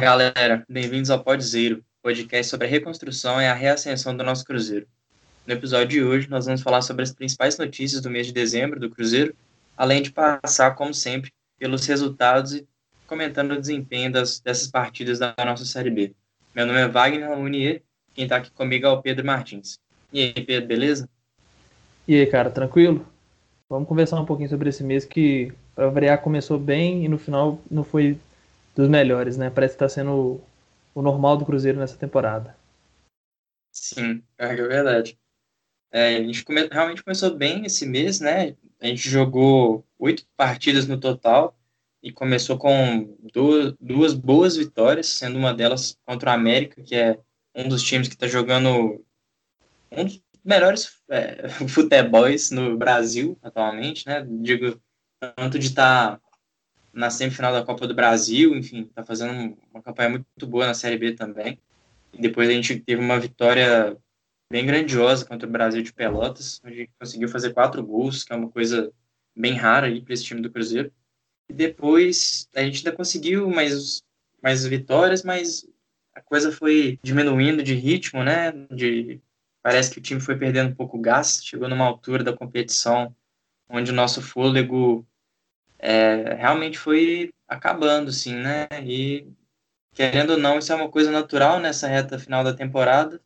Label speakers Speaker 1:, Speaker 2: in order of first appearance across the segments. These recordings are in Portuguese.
Speaker 1: Galera, bem-vindos ao Pod Zero, podcast sobre a reconstrução e a reascensão do nosso Cruzeiro. No episódio de hoje, nós vamos falar sobre as principais notícias do mês de dezembro do Cruzeiro, além de passar, como sempre, pelos resultados e comentando o desempenho das, dessas partidas da nossa Série B. Meu nome é Wagner Munier, quem está aqui comigo é o Pedro Martins. E aí, Pedro, beleza?
Speaker 2: E aí, cara, tranquilo? Vamos conversar um pouquinho sobre esse mês que, para variar, começou bem e no final não foi dos melhores, né? Parece que está sendo o, normal do Cruzeiro nessa temporada.
Speaker 1: Sim, é verdade. É, a gente come... realmente começou bem esse mês, né? A gente jogou oito partidas no total e começou com duas, duas boas vitórias, sendo uma delas contra o América, que é um dos times que está jogando um dos melhores é, futebols no Brasil atualmente, né? Digo, tanto de estar tá na semifinal da Copa do Brasil, enfim, está fazendo uma campanha muito boa na Série B também. E depois a gente teve uma vitória bem grandiosa contra o Brasil de Pelotas, onde conseguiu fazer quatro gols, que é uma coisa bem rara aí para esse time do Cruzeiro. E depois a gente ainda conseguiu mais, mais vitórias, mas a coisa foi diminuindo de ritmo, né? De, parece que o time foi perdendo um pouco o gás, chegou numa altura da competição onde o nosso fôlego é, realmente foi acabando, sim, né? E querendo ou não, isso é uma coisa natural nessa reta final da temporada,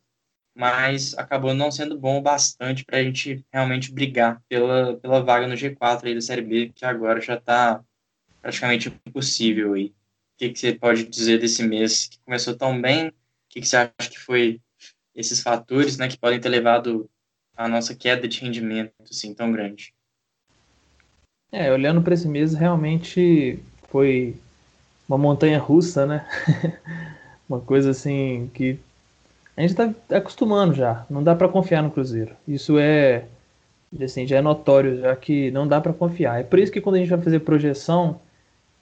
Speaker 1: mas acabou não sendo bom o bastante para a gente realmente brigar pela, pela vaga no G4 aí da Série B, que agora já está praticamente impossível aí. O que, que você pode dizer desse mês que começou tão bem? O que, que você acha que foi esses fatores, né, que podem ter levado a nossa queda de rendimento assim tão grande?
Speaker 2: É, olhando para esse mês, realmente foi uma montanha russa, né? uma coisa assim que a gente está acostumando já. Não dá para confiar no Cruzeiro. Isso é assim, já é notório, já que não dá para confiar. É por isso que quando a gente vai fazer projeção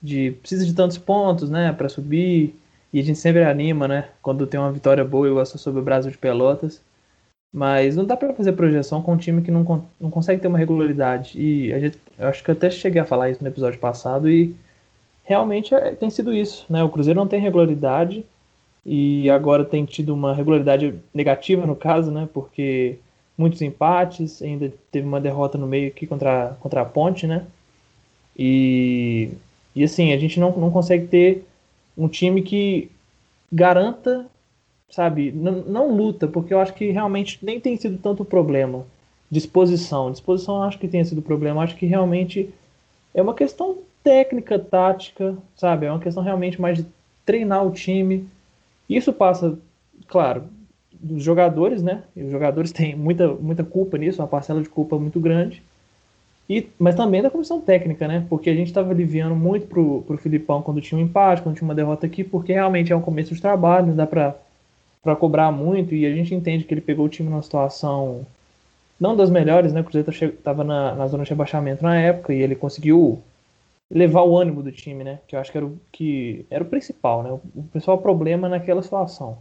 Speaker 2: de precisa de tantos pontos, né, para subir, e a gente sempre anima, né, quando tem uma vitória boa, eu gosto sobre o Brasil de Pelotas. Mas não dá para fazer projeção com um time que não, não consegue ter uma regularidade. E a gente, eu acho que eu até cheguei a falar isso no episódio passado e realmente é, tem sido isso, né? O Cruzeiro não tem regularidade e agora tem tido uma regularidade negativa no caso, né? Porque muitos empates, ainda teve uma derrota no meio aqui contra, contra a Ponte, né? E, e assim, a gente não, não consegue ter um time que garanta sabe, não, luta, porque eu acho que realmente nem tem sido tanto problema. Disposição. Disposição eu acho que tem sido problema. Eu acho que realmente é uma questão técnica, tática, sabe? É uma questão realmente mais de treinar o time. Isso passa, claro, dos jogadores, né? E os jogadores têm muita, muita culpa nisso, uma parcela de culpa muito grande. E, mas também da comissão técnica, né? Porque a gente estava aliviando muito pro, pro Filipão quando tinha um empate, quando tinha uma derrota aqui, porque realmente é um começo de trabalho, não dá para para cobrar muito e a gente entende que ele pegou o time numa situação não das melhores, né? O Cruzeiro estava na, na zona de rebaixamento na época e ele conseguiu levar o ânimo do time, né? Que eu acho que era o, que era o principal, né? O principal problema naquela situação.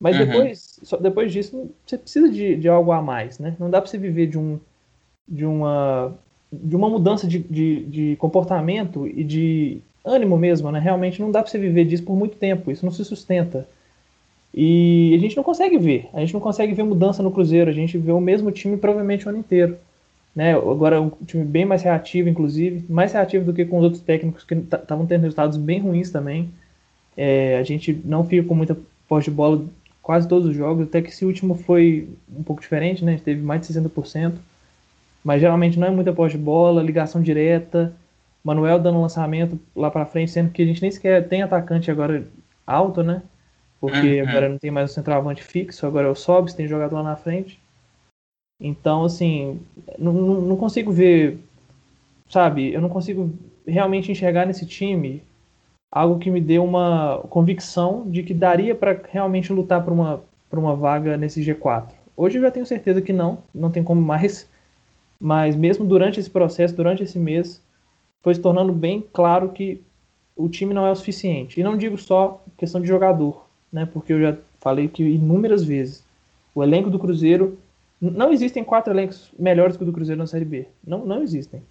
Speaker 2: Mas uhum. depois, só, depois disso, você precisa de, de algo a mais, né? Não dá para você viver de um de uma de uma mudança de, de, de comportamento e de ânimo mesmo, né? Realmente não dá para você viver disso por muito tempo. Isso não se sustenta. E a gente não consegue ver, a gente não consegue ver mudança no Cruzeiro, a gente vê o mesmo time provavelmente o ano inteiro. Né? Agora é um time bem mais reativo, inclusive, mais reativo do que com os outros técnicos que estavam tendo resultados bem ruins também. É, a gente não fica com muita posse de bola quase todos os jogos, até que esse último foi um pouco diferente, né? A gente teve mais de 60%, mas geralmente não é muita posse de bola, ligação direta, Manuel dando lançamento lá para frente, sendo que a gente nem sequer tem atacante agora alto, né? Porque uhum. agora não tem mais o centroavante fixo, agora é o Sobs, tem jogado lá na frente. Então, assim, não, não consigo ver, sabe, eu não consigo realmente enxergar nesse time algo que me dê uma convicção de que daria para realmente lutar por uma, por uma vaga nesse G4. Hoje eu já tenho certeza que não, não tem como mais, mas mesmo durante esse processo, durante esse mês, foi se tornando bem claro que o time não é o suficiente. E não digo só questão de jogador, né? Porque eu já falei que inúmeras vezes o elenco do Cruzeiro não existem quatro elencos melhores que o do Cruzeiro na Série B. Não, não existem.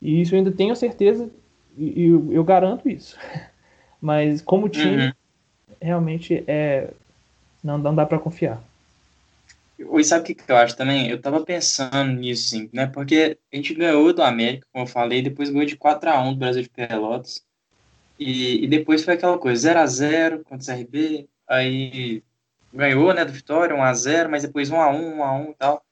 Speaker 2: E isso eu ainda tenho certeza e eu, eu garanto isso. Mas como time, uhum. realmente é não, não dá para confiar.
Speaker 1: E sabe o que, eu acho também? Eu tava pensando nisso, sim, né? Porque a gente ganhou do América, como eu falei, depois ganhou de 4x1 do Brasil de Pelotas. E, e depois foi aquela coisa, 0x0 contra o CRB, aí ganhou, né, do Vitória, 1x0, mas depois 1x1, 1x1 e tal.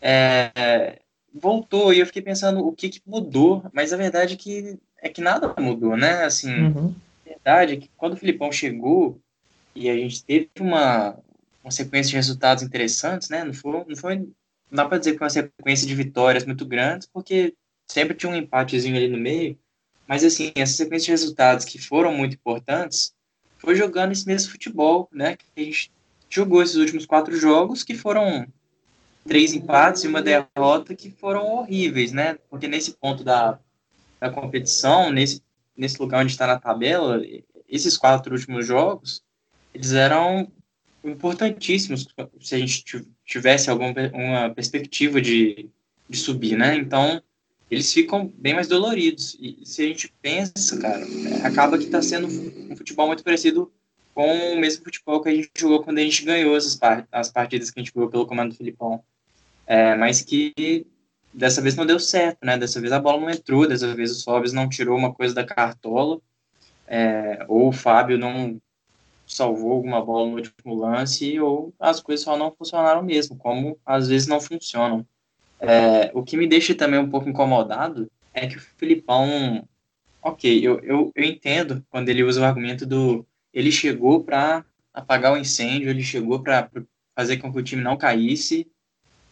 Speaker 1: É, voltou, e eu fiquei pensando o que, que mudou, mas a verdade é que, é que nada mudou, né? Assim,
Speaker 2: uhum.
Speaker 1: a verdade é que quando o Filipão chegou e a gente teve uma, uma sequência de resultados interessantes, né? Não foi, não foi, não dá para dizer que foi uma sequência de vitórias muito grandes, porque sempre tinha um empatezinho ali no meio. Mas assim, essa sequência de resultados que foram muito importantes, foi jogando esse mesmo futebol, né? Que a gente jogou esses últimos quatro jogos, que foram três empates e uma derrota que foram horríveis, né? Porque nesse ponto da, da competição, nesse, nesse lugar onde está na tabela, esses quatro últimos jogos, eles eram importantíssimos se a gente tivesse alguma uma perspectiva de, de subir, né? Então, eles ficam bem mais doloridos. E se a gente pensa, cara, acaba que está sendo um futebol muito parecido com o mesmo futebol que a gente jogou quando a gente ganhou as partidas que a gente jogou pelo comando do Filipão. É, mas que dessa vez não deu certo, né? Dessa vez a bola não entrou, dessa vez o Sobis não tirou uma coisa da cartola, é, ou o Fábio não salvou alguma bola no último lance, ou as coisas só não funcionaram mesmo, como às vezes não funcionam. É, o que me deixa também um pouco incomodado é que o Filipão, ok, eu, eu, eu entendo quando ele usa o argumento do ele chegou para apagar o incêndio, ele chegou para fazer com que o time não caísse,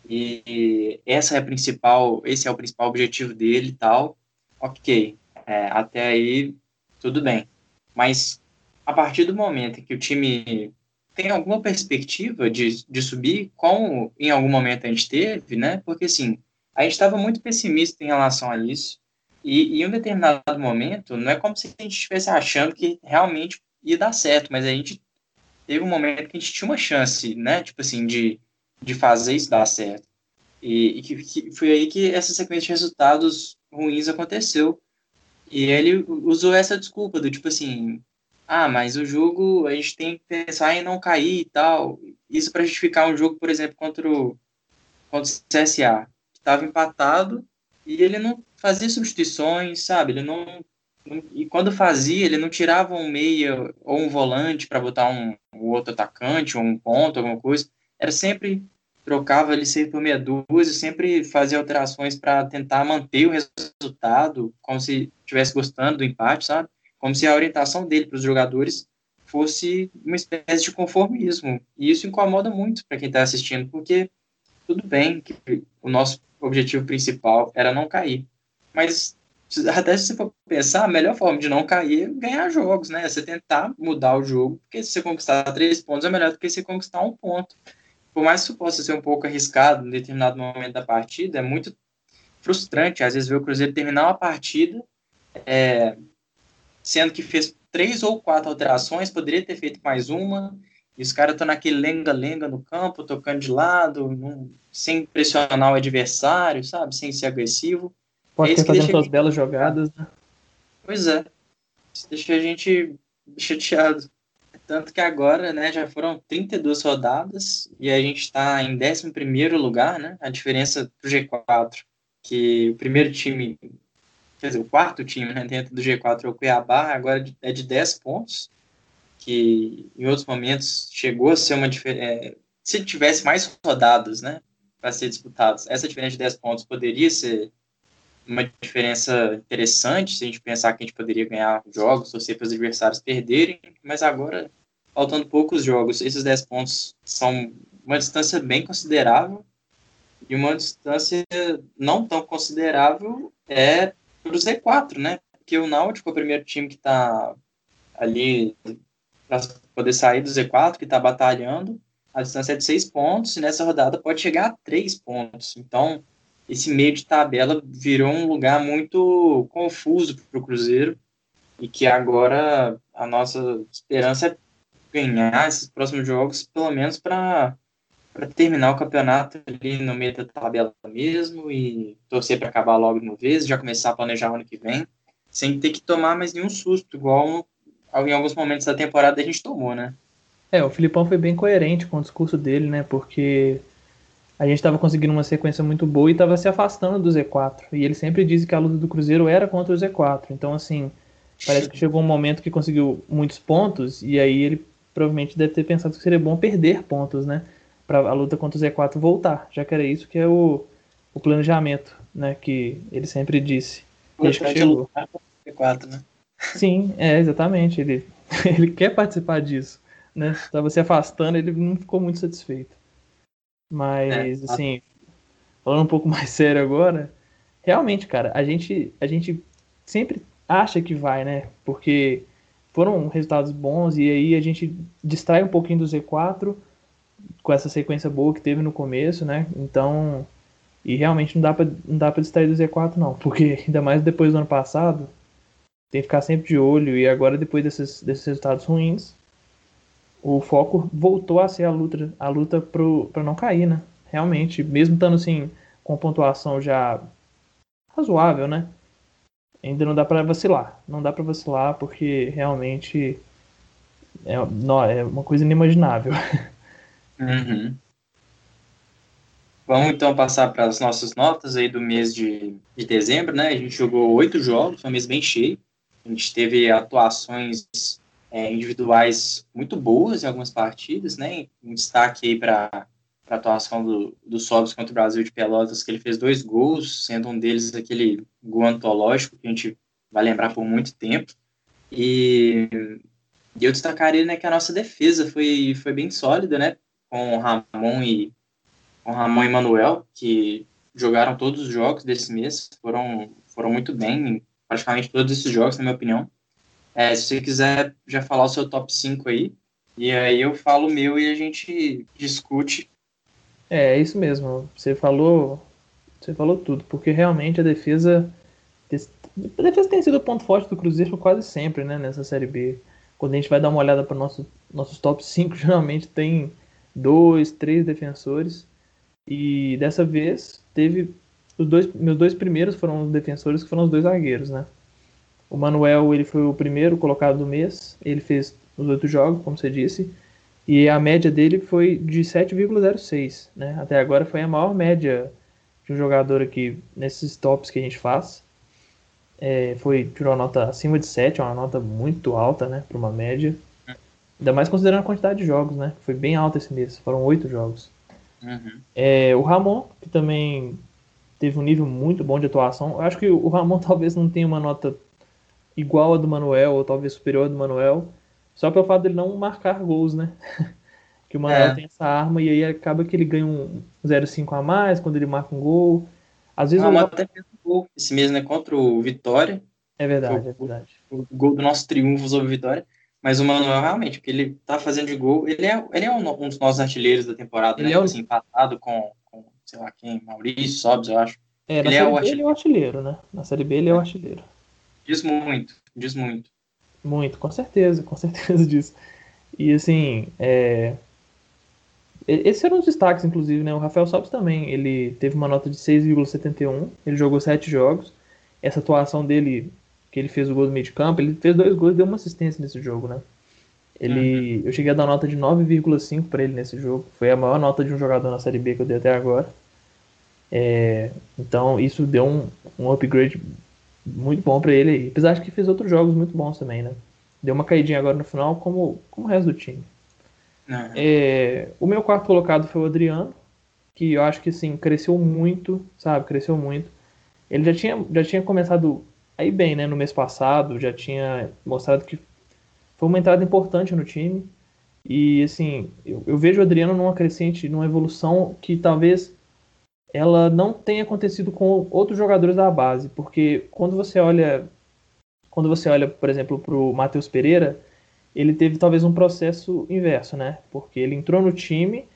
Speaker 1: e essa é a principal, esse é o principal objetivo dele e tal, ok, é, até aí tudo bem. Mas a partir do momento que o time tem alguma perspectiva de, de subir, como em algum momento a gente teve, né? Porque assim, a gente estava muito pessimista em relação a isso. E, em um determinado momento, não é como se a gente estivesse achando que realmente ia dar certo, mas a gente teve um momento que a gente tinha uma chance, né? Tipo assim, de, de fazer isso dar certo. E, e que, que, foi aí que essa sequência de resultados ruins aconteceu. E ele usou essa desculpa do tipo assim, ah, mas o jogo a gente tem que pensar em não cair e tal. Isso para justificar um jogo, por exemplo, contra o, contra o CSA, que estava empatado e ele não fazia substituições, sabe? Ele não, não, e quando fazia, ele não tirava um meia ou um volante para botar um, um, outro atacante ou um ponto, alguma coisa. Era sempre trocava ele sempre por meia dúzia, sempre fazia alterações para tentar manter o resultado, como se estivesse gostando do empate, sabe? Como se a orientação dele para os jogadores fosse uma espécie de conformismo. E isso incomoda muito para quem está assistindo, porque tudo bem que o nosso objetivo principal era não cair. Mas até se você for pensar, a melhor forma de não cair é ganhar jogos, né? É você tentar mudar o jogo, porque se você conquistar três pontos é melhor do que você conquistar um ponto. Por mais que isso possa ser um pouco arriscado em determinado momento da partida, é muito frustrante, às vezes, ver o Cruzeiro terminar uma partida é, sendo que fez três ou quatro alterações, poderia ter feito mais uma, e os caras estão naquele lenga-lenga no campo, tocando de lado, sem pressionar o adversário, sabe? Sem ser agressivo.
Speaker 2: Pode é ter fazendo suas belas jogadas, né?
Speaker 1: Pois é. Isso deixa a gente chateado. Tanto que agora, né, já foram 32 rodadas e a gente está em 11 lugar, né? A diferença pro G4, que o primeiro time quer dizer, o quarto time né, dentro do G4 é o Cuiabá, agora é de 10 pontos, que em outros momentos chegou a ser uma diferença. É, se tivesse mais rodadas né, para ser disputadas, essa diferença de 10 pontos poderia ser uma diferença interessante se a gente pensar que a gente poderia ganhar jogos, torcer para os adversários perderem, mas agora, faltando poucos jogos, esses 10 pontos são uma distância bem considerável e uma distância não tão considerável é para o Z4, né? Porque o Náutico é o primeiro time que está ali para poder sair do Z4, que está batalhando. A distância é de seis pontos e nessa rodada pode chegar a três pontos. Então, esse meio de tabela virou um lugar muito confuso para o Cruzeiro e que agora a nossa esperança é ganhar esses próximos jogos, pelo menos para para terminar o campeonato ali no meio da tabela mesmo e torcer para acabar logo de uma vez, já começar a planejar o ano que vem, sem ter que tomar mais nenhum susto, igual em alguns momentos da temporada a gente tomou, né?
Speaker 2: É, o Filipão foi bem coerente com o discurso dele, né? Porque a gente estava conseguindo uma sequência muito boa e estava se afastando do Z4. E ele sempre disse que a luta do Cruzeiro era contra o Z4. Então, assim, parece que chegou um momento que conseguiu muitos pontos e aí ele provavelmente deve ter pensado que seria bom perder pontos, né? Para a luta contra o Z4 voltar, já que era isso que é o, o planejamento, né? Que ele sempre disse.
Speaker 1: Desde que chegou. Z4, né?
Speaker 2: Sim, é, exatamente. Ele, ele quer participar disso né? Tava se afastando, ele não ficou muito satisfeito. Mas, é, assim, falando um pouco mais sério agora, realmente, cara, a gente, a gente sempre acha que vai, né? Porque foram resultados bons e aí a gente distrai um pouquinho do Z4 com essa sequência boa que teve no começo, né? Então, e realmente não dá para não dá para distrair do Z4 não, porque ainda mais depois do ano passado, tem que ficar sempre de olho e agora depois desses, desses resultados ruins, o foco voltou a ser a luta, a luta para não cair, né? Realmente, mesmo estando assim com pontuação já razoável, né? Ainda não dá para vacilar, não dá para vacilar porque realmente é, não, é uma coisa inimaginável.
Speaker 1: Uhum. Vamos então passar para as nossas notas aí do mês de, de dezembro, né? A gente jogou oito jogos, foi um mês bem cheio. A gente teve atuações é, individuais muito boas em algumas partidas, né? Um destaque aí para a atuação do, do Sobs contra o Brasil de Pelotas, que ele fez dois gols, sendo um deles aquele gol antológico que a gente vai lembrar por muito tempo. E, e eu destacaria né, que a nossa defesa foi, foi bem sólida, né? Com o Ramon e com Ramon e Manuel, que jogaram todos os jogos desse mês, foram, foram muito bem, praticamente todos esses jogos, na minha opinião. É, se você quiser já falar o seu top 5 aí, e aí eu falo o meu e a gente discute.
Speaker 2: É, é isso mesmo. Você falou, você falou tudo, porque realmente a defesa a defesa tem sido o ponto forte do Cruzeiro quase sempre, né, nessa série B. Quando a gente vai dar uma olhada para nosso nossos top 5, geralmente tem dois, três defensores. E dessa vez teve os dois meus dois primeiros foram os defensores que foram os dois zagueiros, né? O Manuel ele foi o primeiro colocado do mês, ele fez os oito jogos, como você disse, e a média dele foi de 7,06. Né? Até agora foi a maior média de um jogador aqui nesses tops que a gente faz. É, foi tirou uma nota acima de 7, uma nota muito alta né, para uma média. Ainda mais considerando a quantidade de jogos, né? Foi bem alta esse mês, foram oito jogos. Uhum. É, o Ramon, que também teve um nível muito bom de atuação. Eu acho que o Ramon talvez não tenha uma nota igual a do Manuel, ou talvez superior a do Manuel, só pelo fato dele não marcar gols, né? que o Manuel é. tem essa arma e aí acaba que ele ganha um 0,5 a mais quando ele marca um gol. Às vezes ah,
Speaker 1: o até fez um gol esse mesmo, né? Contra o Vitória.
Speaker 2: É verdade, é verdade.
Speaker 1: O, gol do nosso triunfo sobre o Vitória. Mas o Manuel, realmente, porque ele tá fazendo de gol. Ele é, ele é um, um dos nossos artilheiros da temporada, ele né? É o... assim, empatado com, com, sei lá quem, Maurício, Sobs, eu acho.
Speaker 2: É, ele, é o ele é o artilheiro, né? Na Série B ele é o artilheiro.
Speaker 1: Diz muito, diz muito.
Speaker 2: Muito, com certeza, com certeza disso. E assim, é... esses eram os destaques, inclusive, né? O Rafael Sobis também, ele teve uma nota de 6,71, ele jogou sete jogos. Essa atuação dele, que ele fez o gol do meio de campo, ele fez dois gols e deu uma assistência nesse jogo, né? Ele, uhum. Eu cheguei a dar nota de 9,5 para ele nesse jogo. Foi a maior nota de um jogador na Série B que eu dei até agora. É, então isso deu um, um upgrade muito bom para ele. Apesar de que fez outros jogos muito bons também, né? Deu uma caidinha agora no final, como, como o resto do time. Uhum. É, o meu quarto colocado foi o Adriano, que eu acho que assim, cresceu muito, sabe? Cresceu muito. Ele já tinha, já tinha começado aí bem, né? No mês passado, já tinha mostrado que foi uma entrada importante no time. E assim, eu, eu vejo o Adriano numa crescente, numa evolução que talvez ela não tem acontecido com outros jogadores da base, porque quando você olha, quando você olha, por exemplo, para o Matheus Pereira, ele teve talvez um processo inverso, né? Porque ele entrou no time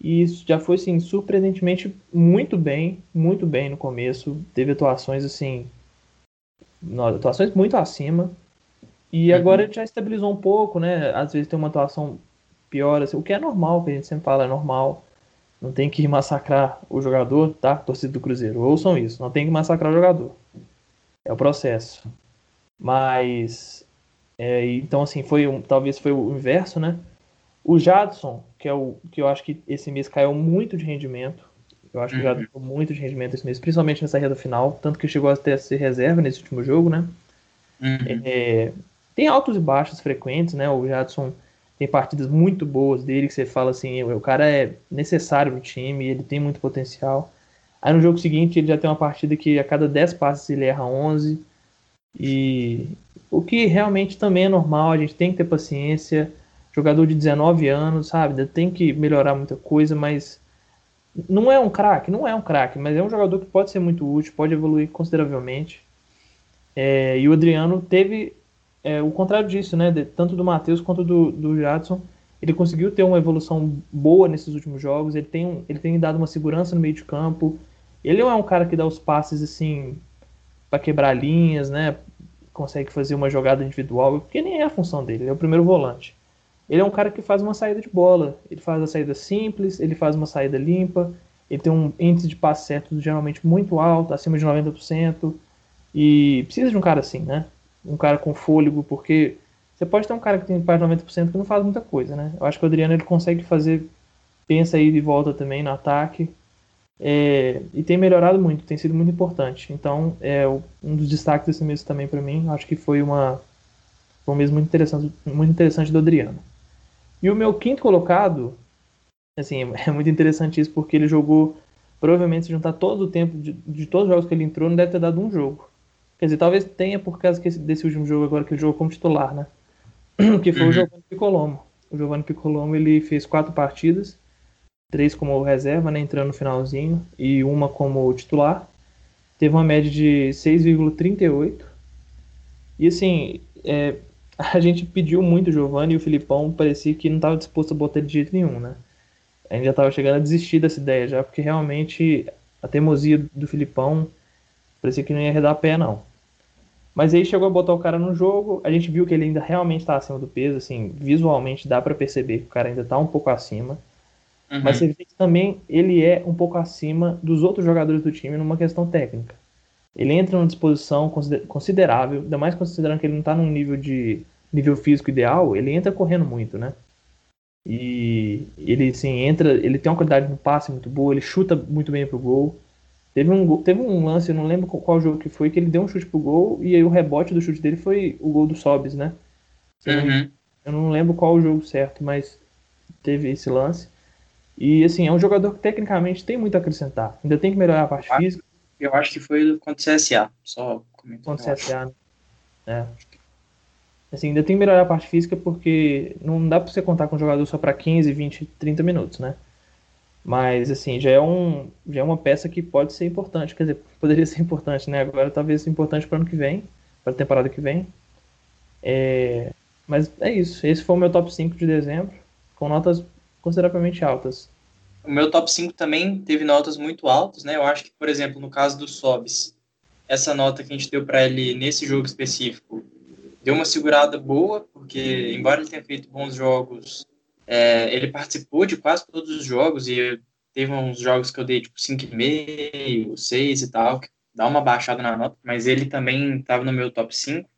Speaker 2: e já foi assim surpreendentemente muito bem, muito bem no começo, teve atuações assim, atuações muito acima. E uhum. agora ele já estabilizou um pouco, né? Às vezes tem uma atuação pior, assim, o que é normal, que a gente sempre fala, é normal. Não tem que massacrar o jogador, tá? Torcida do Cruzeiro. Ouçam isso. Não tem que massacrar o jogador. É o processo. Mas É, então, assim, foi um, talvez foi o inverso, né? O Jadson, que é o que eu acho que esse mês caiu muito de rendimento. Eu acho que uhum. o Jadson muito de rendimento esse mês, principalmente nessa reta final, tanto que chegou até a ser reserva nesse último jogo, né? Uhum. É, tem altos e baixos frequentes, né? O Jadson tem partidas muito boas dele que você fala assim, o cara é necessário pro time, ele tem muito potencial. Aí no jogo seguinte ele já tem uma partida que a cada 10 passes ele erra 11. E o que realmente também é normal, a gente tem que ter paciência. Jogador de 19 anos, sabe? Tem que melhorar muita coisa, mas não é um craque, não é um craque, mas é um jogador que pode ser muito útil, pode evoluir consideravelmente. É, e o Adriano teve é, o contrário disso, né? De, tanto do Matheus quanto do, do Jadson. Ele conseguiu ter uma evolução boa nesses últimos jogos. Ele tem, ele tem dado uma segurança no meio de campo. Ele não é um cara que dá os passes assim para quebrar linhas, né? Consegue fazer uma jogada individual, porque nem é a função dele. Ele é o primeiro volante. Ele é um cara que faz uma saída de bola. Ele faz a saída simples, ele faz uma saída limpa. Ele tem um índice de passe certo geralmente muito alto, acima de 90%. E precisa de um cara assim, né? Um cara com fôlego, porque você pode ter um cara que tem quase 90% que não faz muita coisa, né? Eu acho que o Adriano ele consegue fazer, pensa aí de volta também no ataque. É, e tem melhorado muito, tem sido muito importante. Então, é um dos destaques desse mês também para mim. Acho que foi uma foi um mês muito interessante, muito interessante do Adriano. E o meu quinto colocado, assim, é muito interessante isso porque ele jogou, provavelmente se juntar todo o tempo de, de todos os jogos que ele entrou, não deve ter dado um jogo. Quer dizer, talvez tenha por causa desse último jogo agora que ele jogou como titular, né? Que foi uhum. o Giovanni Piccolomo. O Giovanni Piccolomo ele fez quatro partidas, três como reserva, né, entrando no finalzinho, e uma como titular. Teve uma média de 6,38. E assim, é, a gente pediu muito o Giovanni e o Filipão parecia que não estava disposto a botar ele de jeito nenhum, né? A gente já estava chegando a desistir dessa ideia já, porque realmente a teimosia do Filipão parecia que não ia redar pé, não. Mas aí chegou a botar o cara no jogo, a gente viu que ele ainda realmente está acima do peso, assim, visualmente dá para perceber que o cara ainda está um pouco acima. Uhum. Mas você vê que também ele é um pouco acima dos outros jogadores do time numa questão técnica. Ele entra numa disposição considerável, ainda mais considerando que ele não está num nível de nível físico ideal, ele entra correndo muito, né? E ele assim, entra, ele tem uma qualidade no passe muito boa, ele chuta muito bem pro gol. Teve um, teve um lance, eu não lembro qual jogo que foi, que ele deu um chute pro gol e aí o rebote do chute dele foi o gol do Sobis, né? Uhum. Eu não lembro qual o jogo certo, mas teve esse lance. E assim, é um jogador que tecnicamente tem muito a acrescentar. Ainda tem que melhorar a parte
Speaker 1: eu
Speaker 2: física.
Speaker 1: Eu acho que foi contra o CSA, só
Speaker 2: Contra o CSA, né? É. Assim, ainda tem que melhorar a parte física porque não dá pra você contar com um jogador só para 15, 20, 30 minutos, né? Mas, assim, já é, um, já é uma peça que pode ser importante. Quer dizer, poderia ser importante, né? Agora talvez importante para o ano que vem, para a temporada que vem. É, mas é isso. Esse foi o meu top 5 de dezembro, com notas consideravelmente altas.
Speaker 1: O meu top 5 também teve notas muito altas, né? Eu acho que, por exemplo, no caso do Sobs, essa nota que a gente deu para ele nesse jogo específico deu uma segurada boa, porque, embora ele tenha feito bons jogos é, ele participou de quase todos os jogos e teve uns jogos que eu dei tipo 5,5, 6 e tal, que dá uma baixada na nota, mas ele também estava no meu top 5.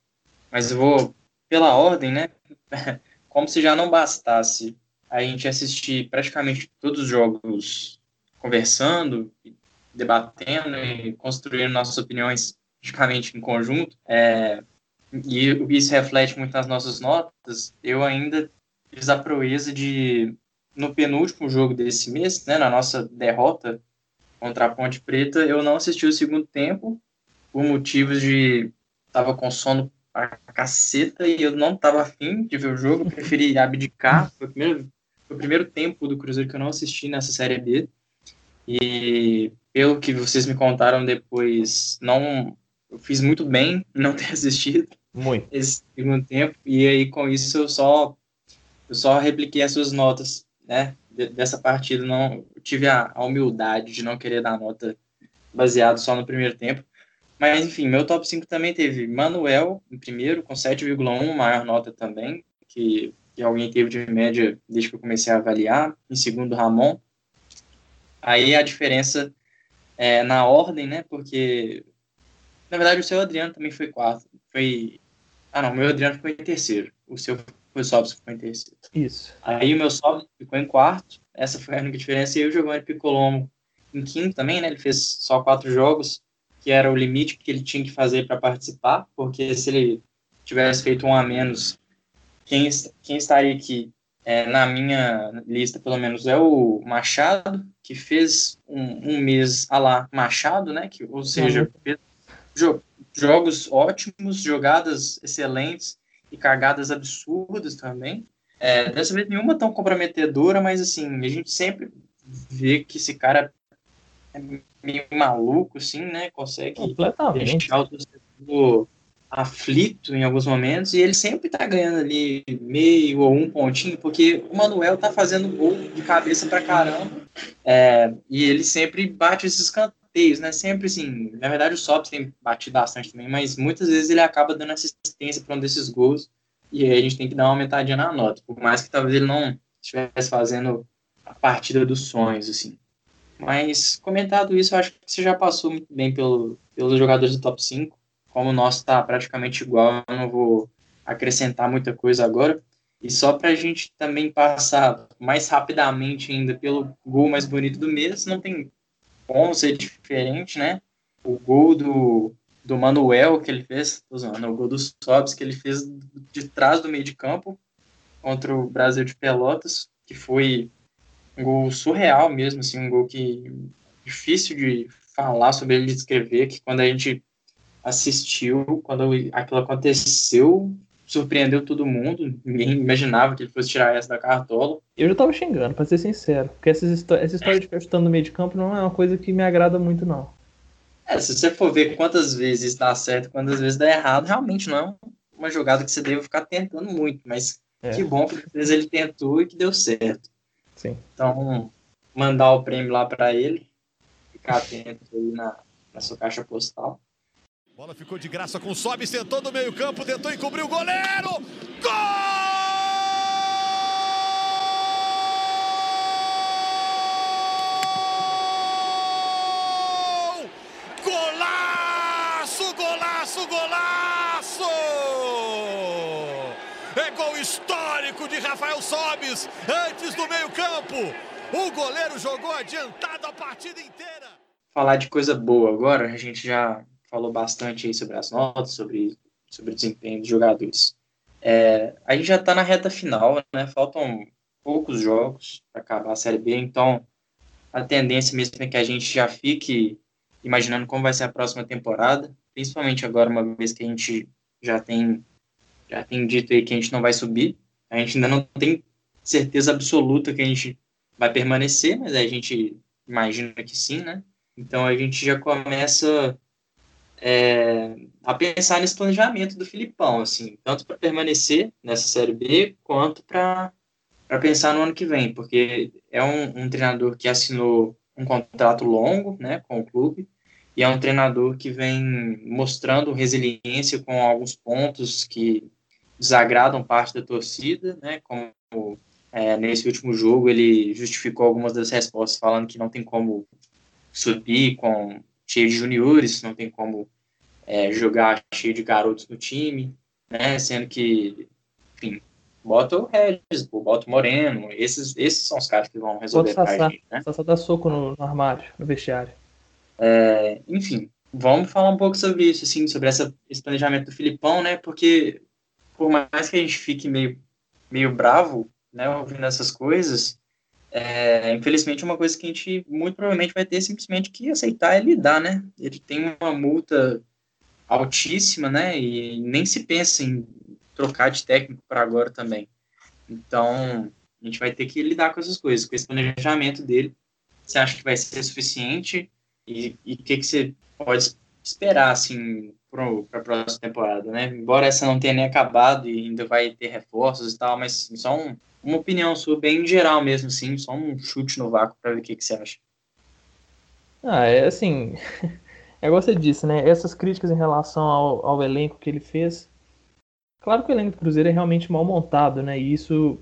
Speaker 1: Mas eu vou pela ordem, né? Como se já não bastasse a gente assistir praticamente todos os jogos conversando, debatendo e construindo nossas opiniões praticamente em conjunto, é, e isso reflete muito nas nossas notas, eu ainda fiz a proeza de, no penúltimo jogo desse mês, né, na nossa derrota contra a Ponte Preta, eu não assisti o segundo tempo por motivos de tava com sono a caceta e eu não tava afim de ver o jogo, preferi abdicar. Foi o primeiro, foi o primeiro tempo do Cruzeiro que eu não assisti nessa Série B. E pelo que vocês me contaram depois, não eu fiz muito bem não ter assistido
Speaker 2: muito.
Speaker 1: esse segundo tempo. E aí com isso eu só eu só repliquei as suas notas, né? Dessa partida, não tive a, a humildade de não querer dar nota baseado só no primeiro tempo. Mas, enfim, meu top 5 também teve Manuel em primeiro, com 7,1, maior nota também, que, que alguém teve de média desde que eu comecei a avaliar. Em segundo, Ramon. Aí a diferença é na ordem, né? Porque, na verdade, o seu Adriano também foi quarto. Foi Ah, não, o meu Adriano ficou em terceiro. O seu foi o Sobs ficou em terceiro.
Speaker 2: Isso.
Speaker 1: Aí o meu Sobs ficou em quarto. Essa foi a única diferença. E o Giovanni Piccolomo em quinto também, né? Ele fez só quatro jogos, que era o limite que ele tinha que fazer para participar, porque se ele tivesse feito um a menos, quem, quem estaria aqui é, na minha lista, pelo menos, é o Machado, que fez um, um mês a lá Machado, né? Que, ou seja, uhum. fez jo jogos ótimos, jogadas excelentes e cagadas absurdas também. É, dessa vez nenhuma tão comprometedora, mas assim, a gente sempre vê que esse cara é meio maluco, assim, né? Consegue deixar o torcedor aflito em alguns momentos, e ele sempre tá ganhando ali meio ou um pontinho, porque o Manuel tá fazendo gol de cabeça pra caramba, é, e ele sempre bate esses canteiros, né? Sempre assim, na verdade o Sobs tem batido bastante também, mas muitas vezes ele acaba dando assistência para um desses gols, e aí a gente tem que dar uma aumentadinha na nota, por mais que talvez ele não estivesse fazendo a partida dos sonhos, assim. Mas, comentado isso, acho que você já passou muito bem pelo, pelos jogadores do top 5. Como o nosso está praticamente igual, eu não vou acrescentar muita coisa agora. E só para a gente também passar mais rapidamente ainda pelo gol mais bonito do mês, não tem como ser diferente, né? O gol do, do Manuel que ele fez, o gol do Sobs que ele fez de trás do meio de campo contra o Brasil de Pelotas, que foi um gol surreal mesmo, assim, um gol que difícil de falar sobre ele, de descrever, que quando a gente assistiu, quando aquilo aconteceu, surpreendeu todo mundo, ninguém imaginava que ele fosse tirar essa da cartola.
Speaker 2: Eu já tava xingando, pra ser sincero, porque essa história, essa história de ficar chutando no meio de campo não é uma coisa que me agrada muito, não.
Speaker 1: É, se você for ver quantas vezes dá certo, quantas vezes dá errado, realmente não é uma jogada que você deve ficar tentando muito, mas é. que bom que ele tentou e que deu certo.
Speaker 2: Sim.
Speaker 1: Então, mandar o prêmio lá para ele, ficar atento aí na, na sua caixa postal.
Speaker 3: Bola ficou de graça com o Sobis, tentou no meio campo, tentou encobrir o goleiro. Gol! Golaço, golaço, golaço! É gol histórico de Rafael Sobis, antes do meio-campo. O goleiro jogou adiantado a partida inteira.
Speaker 1: Falar de coisa boa agora, a gente já falou bastante aí sobre as notas, sobre, sobre o desempenho dos jogadores. É, a gente já está na reta final, né? Faltam poucos jogos para acabar a Série B, então a tendência mesmo é que a gente já fique imaginando como vai ser a próxima temporada, principalmente agora, uma vez que a gente já tem já tem dito aí que a gente não vai subir. A gente ainda não tem certeza absoluta que a gente vai permanecer, mas a gente imagina que sim, né? Então a gente já começa é, a pensar nesse planejamento do Filipão, assim, tanto para permanecer nessa Série B, quanto para pensar no ano que vem, porque é um, um, treinador que assinou um contrato longo né, com o clube, e é um treinador que vem mostrando resiliência com alguns pontos que desagradam parte da torcida, né? Como é, nesse último jogo ele justificou algumas das respostas falando que não tem como subir com cheio de juniores, não tem como é, jogar cheio de garotos no time, né? Sendo que, enfim, bota o Regis, bota o Moreno, esses, esses são os caras que vão resolver
Speaker 2: pra gente, né? Só dá soco no, no armário, no vestiário.
Speaker 1: É, enfim, vamos falar um pouco sobre isso, assim, sobre essa, esse planejamento do Filipão, né? Porque por mais que a gente fique meio, meio bravo, né, ouvindo essas coisas, é, infelizmente é uma coisa que a gente muito provavelmente vai ter simplesmente que aceitar e lidar, né? Ele tem uma multa altíssima, né? E nem se pensa em trocar de técnico para agora também. Então, a gente vai ter que lidar com essas coisas, com esse planejamento dele. Você acha que vai ser suficiente? E o que, que você pode esperar, assim, para a próxima temporada, né? Embora essa não tenha nem acabado e ainda vai ter reforços e tal, mas assim, só um, uma opinião sua, bem geral mesmo, assim, só um chute no vácuo para ver o que, que você acha.
Speaker 2: Ah, é assim. É igual você disse, né? Essas críticas em relação ao, ao elenco que ele fez. Claro que o elenco do Cruzeiro é realmente mal montado, né? E isso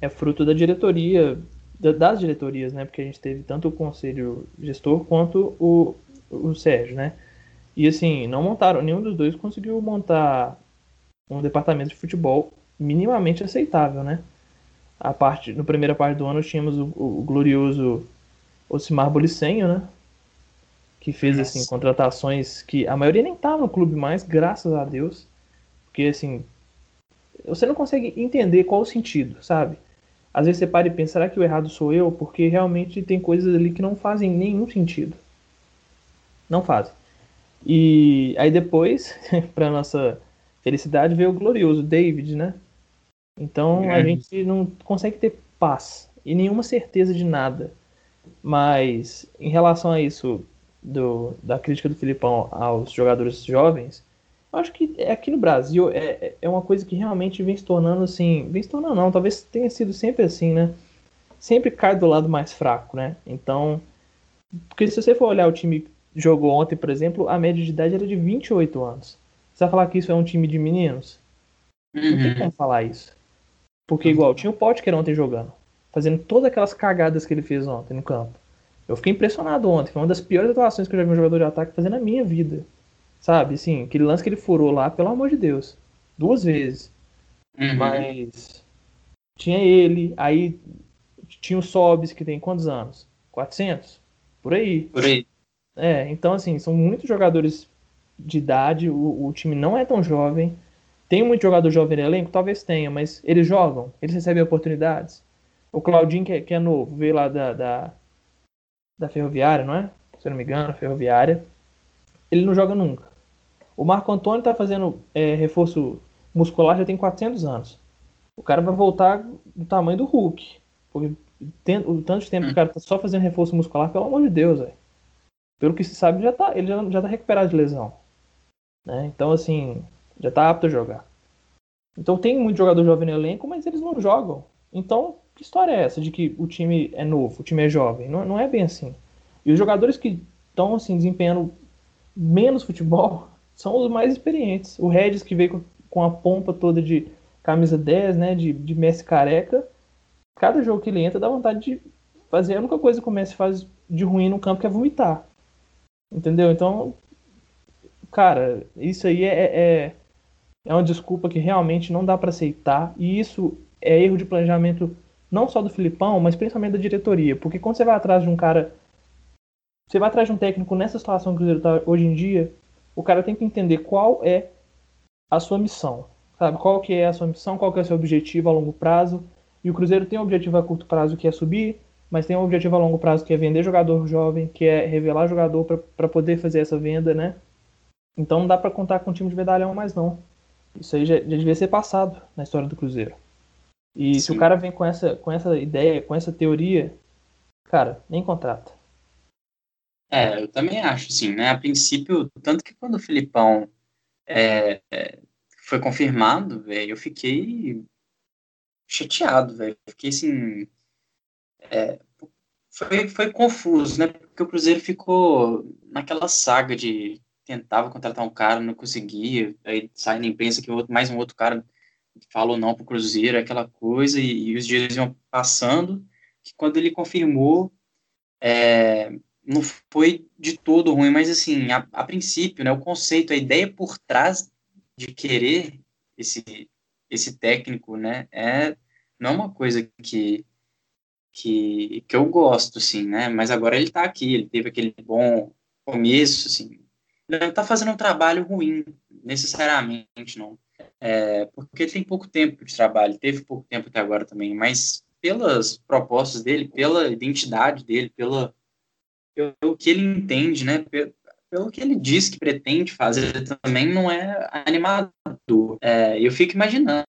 Speaker 2: é fruto da diretoria, das diretorias, né? Porque a gente teve tanto o conselho gestor quanto o, o Sérgio, né? E assim, não montaram, nenhum dos dois conseguiu montar um departamento de futebol minimamente aceitável, né? A parte, no primeira parte do ano tínhamos o, o glorioso Osimar Bolicenho, né? Que fez assim contratações que a maioria nem tá no clube mais, graças a Deus. Porque assim, você não consegue entender qual o sentido, sabe? Às vezes você para e pensa, será que o errado sou eu? Porque realmente tem coisas ali que não fazem nenhum sentido. Não fazem. E aí depois, para nossa felicidade, veio o glorioso David, né? Então a gente não consegue ter paz e nenhuma certeza de nada. Mas em relação a isso do, da crítica do Filipão aos jogadores jovens, eu acho que aqui no Brasil é, é uma coisa que realmente vem se tornando assim. Vem se tornando não, talvez tenha sido sempre assim, né? Sempre cai do lado mais fraco, né? Então. Porque se você for olhar o time que jogou ontem, por exemplo, a média de idade era de 28 anos. Você vai falar que isso é um time de meninos? Uhum. Não tem uhum. como falar isso. Porque, igual, tinha o Potker ontem jogando, fazendo todas aquelas cagadas que ele fez ontem no campo. Eu fiquei impressionado ontem. Foi uma das piores atuações que eu já vi um jogador de ataque fazer na minha vida. Sabe, assim, aquele lance que ele furou lá, pelo amor de Deus. Duas vezes. Uhum. Mas tinha ele, aí tinha o Sobis, que tem quantos anos? 400? Por aí.
Speaker 1: Por aí.
Speaker 2: É, então assim, são muitos jogadores de idade, o, o time não é tão jovem. Tem muito jogador jovem no elenco? Talvez tenha, mas eles jogam, eles recebem oportunidades. O Claudinho, que é, que é novo, veio lá da, da, da Ferroviária, não é? Se não me engano, Ferroviária. Ele não joga nunca. O Marco Antônio está fazendo é, reforço muscular já tem 400 anos. O cara vai voltar do tamanho do Hulk. Porque tem, o tanto de tempo que o cara tá só fazendo reforço muscular, pelo amor de Deus, velho. Pelo que se sabe, já tá, ele já, já tá recuperado de lesão. Né? Então, assim, já tá apto a jogar. Então tem muito jogador jovem no elenco, mas eles não jogam. Então, que história é essa de que o time é novo, o time é jovem? Não, não é bem assim. E os jogadores que estão assim, desempenhando menos futebol são os mais experientes. O Regis, que veio com a pompa toda de camisa 10, né, de, de Messi careca, cada jogo que ele entra dá vontade de fazer a única coisa que o Messi faz de ruim no campo que é vomitar. Entendeu? Então, cara, isso aí é, é, é uma desculpa que realmente não dá para aceitar. E isso é erro de planejamento não só do Filipão, mas principalmente da diretoria. Porque quando você vai atrás de um cara. Você vai atrás de um técnico nessa situação que o Cruzeiro está hoje em dia, o cara tem que entender qual é a sua missão. Sabe? Qual que é a sua missão, qual que é o seu objetivo a longo prazo. E o Cruzeiro tem um objetivo a curto prazo que é subir, mas tem um objetivo a longo prazo que é vender jogador jovem, que é revelar jogador para poder fazer essa venda, né? Então não dá para contar com um time de medalhão mais não. Isso aí já, já devia ser passado na história do Cruzeiro. E Sim. se o cara vem com essa, com essa ideia, com essa teoria, cara, nem contrata.
Speaker 1: É, eu também acho, sim, né? A princípio, tanto que quando o Filipão é, é, foi confirmado, velho, eu fiquei chateado, velho. Fiquei assim. É, foi, foi confuso, né? Porque o Cruzeiro ficou naquela saga de tentava contratar um cara, não conseguia, aí sai na imprensa que outro, mais um outro cara falou não pro Cruzeiro, aquela coisa, e, e os dias iam passando, que quando ele confirmou, é, não foi de todo ruim, mas assim, a, a, princípio, né, o conceito, a ideia por trás de querer esse, esse técnico, né, é, não é uma coisa que, que, que eu gosto, assim, né, mas agora ele tá aqui, ele teve aquele bom começo, assim, não está fazendo um trabalho ruim, necessariamente, não. É, porque tem pouco tempo de trabalho, teve pouco tempo até agora também, mas pelas propostas dele, pela identidade dele, pela, pelo que ele entende, né, pelo, pelo que ele diz que pretende fazer também, não é animador. É, eu fico imaginando,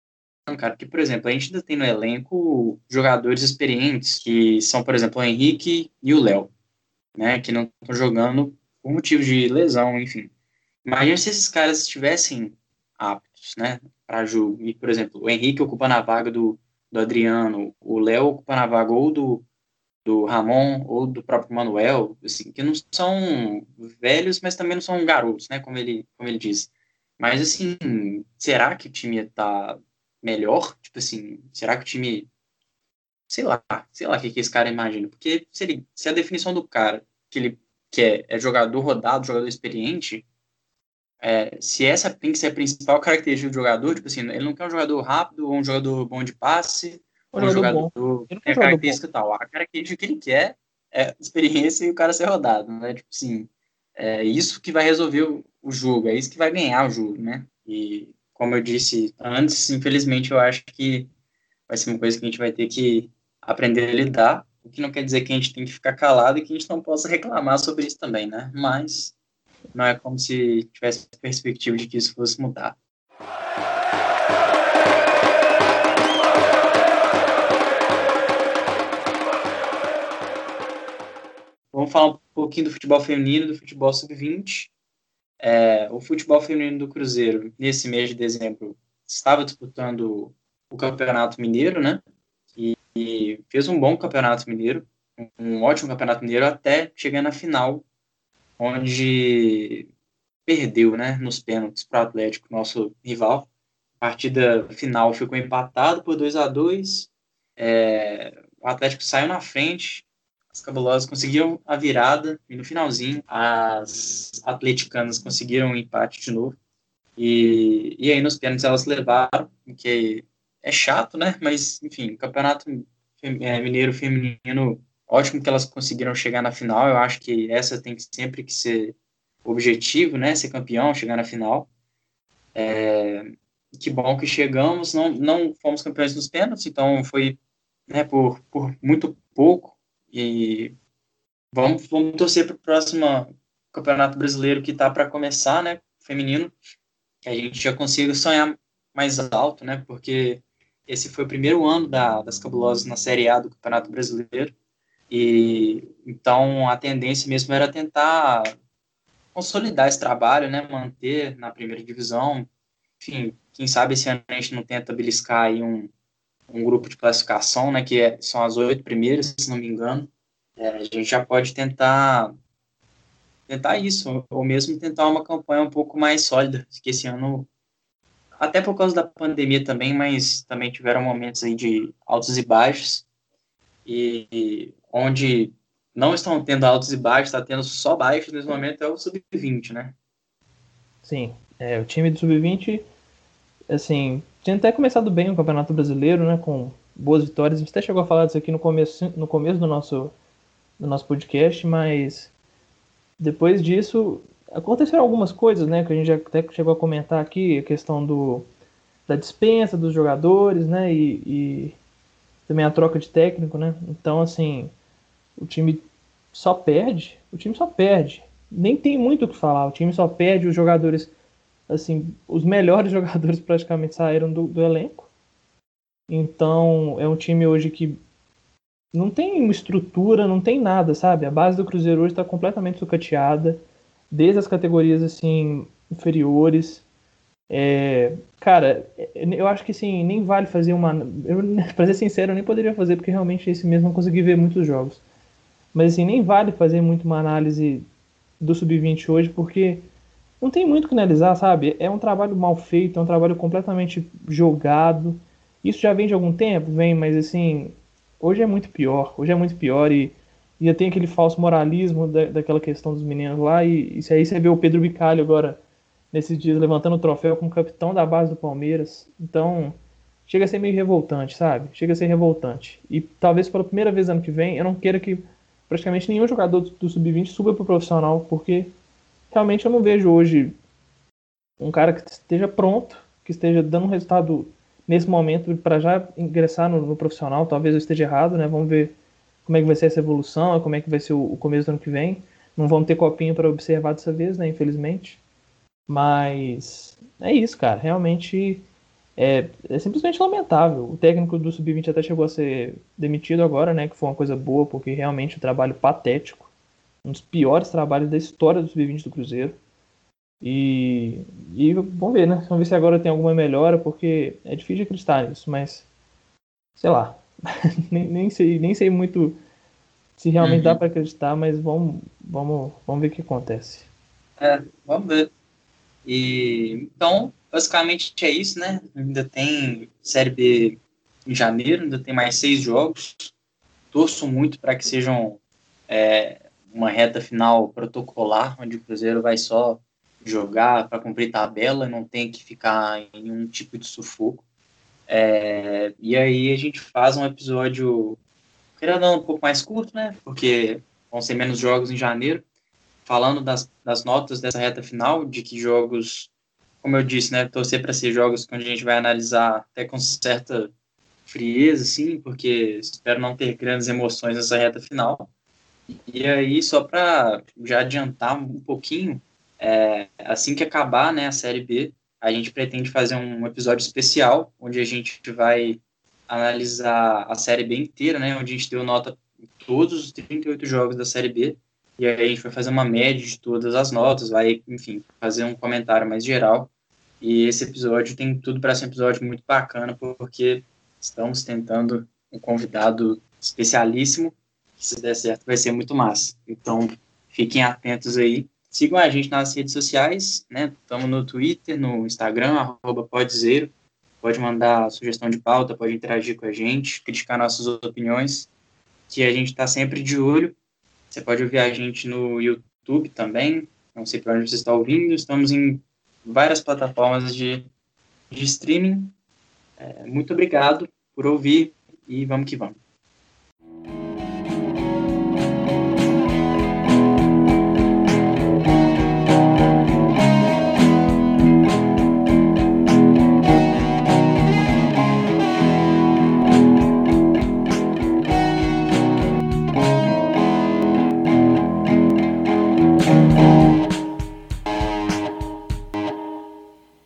Speaker 1: cara, que, por exemplo, a gente ainda tem no elenco jogadores experientes, que são, por exemplo, o Henrique e o Léo, né, que não estão jogando por motivo de lesão, enfim. Imagina se esses caras estivessem aptos, né, para jogo. E, por exemplo, o Henrique ocupa na vaga do, do Adriano, o Léo ocupa na vaga ou do, do Ramon ou do próprio Manuel, assim, que não são velhos, mas também não são garotos, né, como ele, como ele diz. Mas, assim, será que o time tá melhor? Tipo assim, será que o time... Sei lá, sei lá o que, que esse cara imagina. Porque se, ele, se a definição do cara, que ele que é, é jogador rodado, jogador experiente, é, se essa tem que ser a principal característica do jogador, tipo assim, ele não quer um jogador rápido ou um jogador bom de passe, um, um jogador, jogador bom. tem a característica tal. A característica que ele quer é experiência e o cara ser rodado, né? Tipo assim, é isso que vai resolver o, o jogo, é isso que vai ganhar o jogo, né? E como eu disse antes, infelizmente eu acho que vai ser uma coisa que a gente vai ter que aprender a lidar, o que não quer dizer que a gente tem que ficar calado e que a gente não possa reclamar sobre isso também, né? Mas não é como se tivesse perspectiva de que isso fosse mudar. Vamos falar um pouquinho do futebol feminino, do futebol sub-20. É, o futebol feminino do Cruzeiro, nesse mês de dezembro, estava disputando o Campeonato Mineiro, né? E, fez um bom Campeonato Mineiro, um ótimo Campeonato Mineiro, até chegar na final, onde perdeu, né? Nos pênaltis para o Atlético, nosso rival. A partida final ficou empatado por 2 a 2 é, O Atlético saiu na frente, as cabulosas conseguiram a virada e no finalzinho as atleticanas conseguiram o um empate de novo. E, e aí nos pênaltis elas levaram, que é chato, né? Mas, enfim, campeonato é, mineiro feminino, ótimo que elas conseguiram chegar na final. Eu acho que essa tem que sempre que ser objetivo, né? Ser campeão, chegar na final. É, que bom que chegamos, não, não fomos campeões nos pênaltis, então foi né, por, por muito pouco, e vamos, vamos torcer para o próximo Campeonato Brasileiro que está para começar, né? Feminino, que a gente já consiga sonhar mais alto, né? Porque esse foi o primeiro ano da, das cabulosas na Série A do Campeonato Brasileiro. E então a tendência mesmo era tentar consolidar esse trabalho, né? Manter na primeira divisão. Enfim, quem sabe esse ano a gente não tenta beliscar aí um, um grupo de classificação, né, que é, são as oito primeiras, se não me engano. É, a gente já pode tentar tentar isso, ou mesmo tentar uma campanha um pouco mais sólida, que esse ano, até por causa da pandemia também, mas também tiveram momentos aí de altos e baixos, e onde não estão tendo altos e baixos, está tendo só baixos nesse momento é o sub-20, né?
Speaker 2: Sim, é, o time do sub-20, assim, tinha até começado bem o Campeonato Brasileiro, né, com boas vitórias. A gente até chegou a falar disso aqui no começo, no começo do nosso, do nosso podcast, mas depois disso aconteceram algumas coisas, né, que a gente até chegou a comentar aqui, a questão do, da dispensa dos jogadores, né, e, e também a troca de técnico, né. Então, assim, o time só perde, o time só perde. Nem tem muito o que falar, o time só perde, os jogadores assim, os melhores jogadores praticamente saíram do, do elenco. Então, é um time hoje que não tem uma estrutura, não tem nada, sabe? A base do Cruzeiro hoje está completamente sucateada, desde as categorias assim inferiores. É, cara, eu acho que assim, nem vale fazer uma. Eu, pra ser sincero, eu nem poderia fazer, porque realmente esse mês não consegui ver muitos jogos. Mas assim, nem vale fazer muito uma análise do Sub-20 hoje, porque não tem muito o que analisar, sabe? É um trabalho mal feito, é um trabalho completamente jogado. Isso já vem de algum tempo? Vem, mas assim, hoje é muito pior. Hoje é muito pior e, e tem aquele falso moralismo da, daquela questão dos meninos lá. E, e aí você vê o Pedro Bicalho agora, nesses dias, levantando o troféu como capitão da base do Palmeiras. Então, chega a ser meio revoltante, sabe? Chega a ser revoltante. E talvez pela primeira vez ano que vem, eu não queira que praticamente nenhum jogador do, do Sub-20 suba para o profissional, porque realmente eu não vejo hoje um cara que esteja pronto, que esteja dando um resultado nesse momento para já ingressar no, no, profissional. Talvez eu esteja errado, né? Vamos ver como é que vai ser essa evolução, como é que vai ser o, começo do ano que vem. Não vamos ter copinho para observar dessa vez, né? Infelizmente. Mas é isso, cara. Realmente é, é simplesmente lamentável. O técnico do Sub-20 até chegou a ser demitido agora, né? Que foi uma coisa boa, porque realmente o trabalho patético um dos piores trabalhos da história do Sub-20 do Cruzeiro. E, e vamos ver, né? Vamos ver se agora tem alguma melhora, porque é difícil acreditar nisso, mas sei lá. nem, nem, sei, nem sei muito se realmente uhum. dá para acreditar, mas vamos, vamos, vamos ver o que acontece.
Speaker 1: É, vamos ver. E então, basicamente é isso, né? Ainda tem Série B em janeiro, ainda tem mais seis jogos. Torço muito para que sejam é, uma reta final protocolar, onde o Cruzeiro vai só jogar, para cumprir tabela, não tem que ficar em nenhum tipo de sufoco. É, e aí a gente faz um episódio, querendo um pouco mais curto, né? Porque vão ser menos jogos em janeiro, falando das, das notas dessa reta final, de que jogos, como eu disse, né? Torcer para ser jogos que a gente vai analisar até com certa frieza, assim, porque espero não ter grandes emoções nessa reta final. E aí, só para já adiantar um pouquinho, é, assim que acabar né, a Série B, a gente pretende fazer um episódio especial, onde a gente vai analisar a Série B inteira, né, onde a gente deu nota em todos os 38 jogos da Série B, e aí a gente vai fazer uma média de todas as notas, vai, enfim, fazer um comentário mais geral. E esse episódio tem tudo para ser um episódio muito bacana, porque estamos tentando um convidado especialíssimo, se der certo vai ser muito massa. Então, fiquem atentos aí. Sigam a gente nas redes sociais, né? Estamos no Twitter, no Instagram, arroba podzeiro. Pode mandar sugestão de pauta, pode interagir com a gente, criticar nossas opiniões, que a gente está sempre de olho. Você pode ouvir a gente no YouTube também, não sei para onde você está ouvindo, estamos em várias plataformas de, de streaming. É, muito obrigado por ouvir e vamos que vamos.